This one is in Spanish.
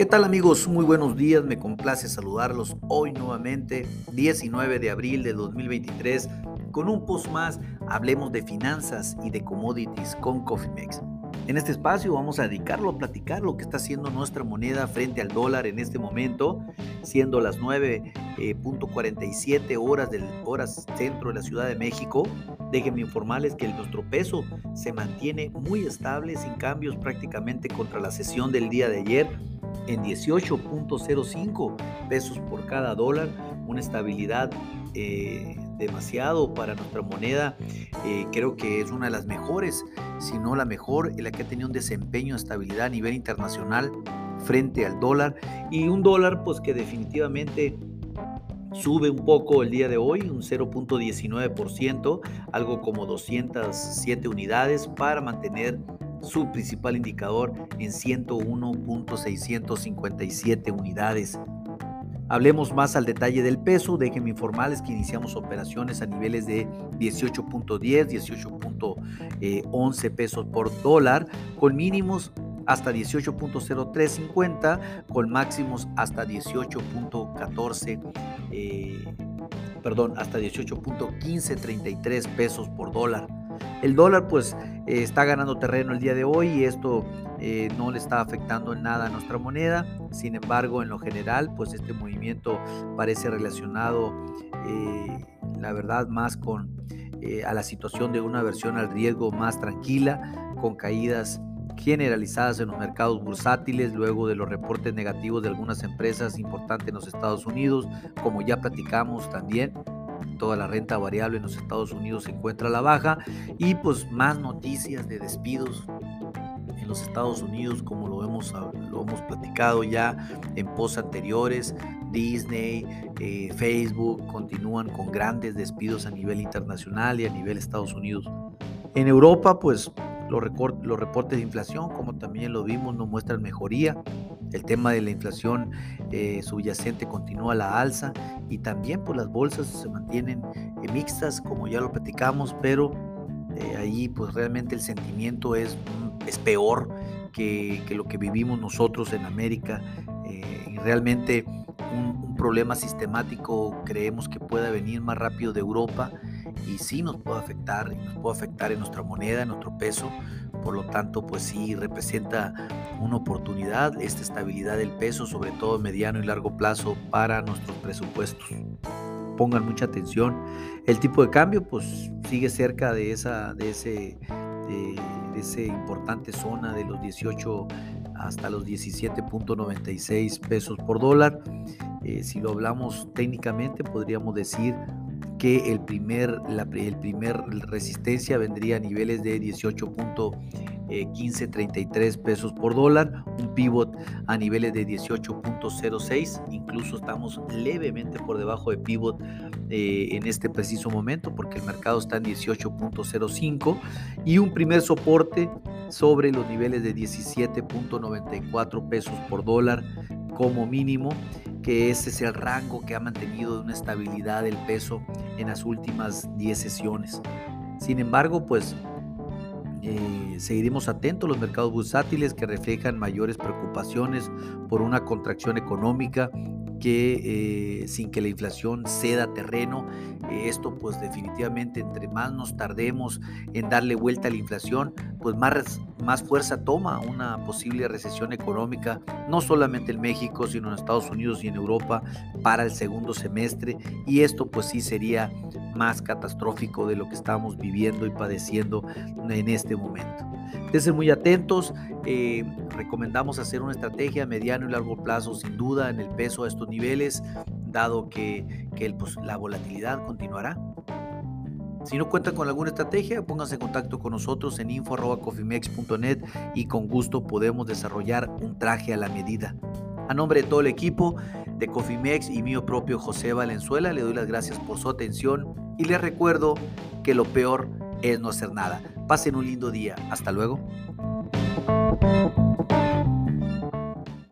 ¿Qué tal amigos? Muy buenos días, me complace saludarlos hoy nuevamente, 19 de abril de 2023, con un post más, hablemos de finanzas y de commodities con CoffeeMex. En este espacio vamos a dedicarlo a platicar lo que está haciendo nuestra moneda frente al dólar en este momento, siendo las 9.47 eh, horas del horas centro de la Ciudad de México. Déjenme informarles que nuestro peso se mantiene muy estable, sin cambios prácticamente contra la sesión del día de ayer en 18.05 pesos por cada dólar, una estabilidad eh, demasiado para nuestra moneda. Eh, creo que es una de las mejores, si no la mejor, en la que ha tenido un desempeño de estabilidad a nivel internacional frente al dólar. Y un dólar, pues que definitivamente sube un poco el día de hoy, un 0.19%, algo como 207 unidades para mantener su principal indicador en 101.657 unidades. Hablemos más al detalle del peso. Déjenme informarles que iniciamos operaciones a niveles de 18.10, 18.11 pesos por dólar, con mínimos hasta 18.0350, con máximos hasta 18.14, eh, perdón, hasta 18.1533 pesos por dólar. El dólar pues eh, está ganando terreno el día de hoy y esto eh, no le está afectando en nada a nuestra moneda. Sin embargo, en lo general pues este movimiento parece relacionado eh, la verdad más con a la situación de una versión al riesgo más tranquila, con caídas generalizadas en los mercados bursátiles luego de los reportes negativos de algunas empresas importantes en los Estados Unidos, como ya platicamos también toda la renta variable en los Estados Unidos se encuentra a la baja y pues más noticias de despidos en los Estados Unidos como lo hemos, lo hemos platicado ya en posts anteriores. Disney, eh, Facebook continúan con grandes despidos a nivel internacional y a nivel Estados Unidos. En Europa pues los, los reportes de inflación como también lo vimos no muestran mejoría el tema de la inflación eh, subyacente continúa la alza y también pues las bolsas se mantienen eh, mixtas como ya lo platicamos, pero eh, ahí pues realmente el sentimiento es, mm, es peor que, lo que vivimos nosotros en América y realmente un, un problema sistemático creemos que pueda venir más rápido de Europa y sí nos puede afectar, nos puede afectar en nuestra moneda, en nuestro peso, por lo tanto, pues sí representa una oportunidad esta estabilidad del peso, sobre todo mediano y largo plazo para nuestros presupuestos. Pongan mucha atención. El tipo de cambio, pues sigue cerca de esa, de ese, de, ese importante zona de los 18 hasta los 17.96 pesos por dólar. Eh, si lo hablamos técnicamente, podríamos decir que el primer, la el primer resistencia vendría a niveles de 18.1533 pesos por dólar, un pivot a niveles de 18.06, incluso estamos levemente por debajo de pivot eh, en este preciso momento porque el mercado está en 18.05 y un primer soporte sobre los niveles de 17.94 pesos por dólar como mínimo que ese es el rango que ha mantenido una estabilidad del peso en las últimas 10 sesiones. Sin embargo, pues eh, seguiremos atentos a los mercados bursátiles que reflejan mayores preocupaciones por una contracción económica que eh, sin que la inflación ceda terreno, eh, esto pues definitivamente entre más nos tardemos en darle vuelta a la inflación, pues más, más fuerza toma una posible recesión económica, no solamente en México, sino en Estados Unidos y en Europa para el segundo semestre y esto pues sí sería más catastrófico de lo que estamos viviendo y padeciendo en este momento. Estén muy atentos, eh, recomendamos hacer una estrategia a mediano y largo plazo sin duda en el peso a estos niveles, dado que, que pues, la volatilidad continuará. Si no cuentan con alguna estrategia, pónganse en contacto con nosotros en info.cofimex.net y con gusto podemos desarrollar un traje a la medida. A nombre de todo el equipo de Cofimex y mío propio José Valenzuela, le doy las gracias por su atención y les recuerdo que lo peor es no hacer nada. Pasen un lindo día. Hasta luego.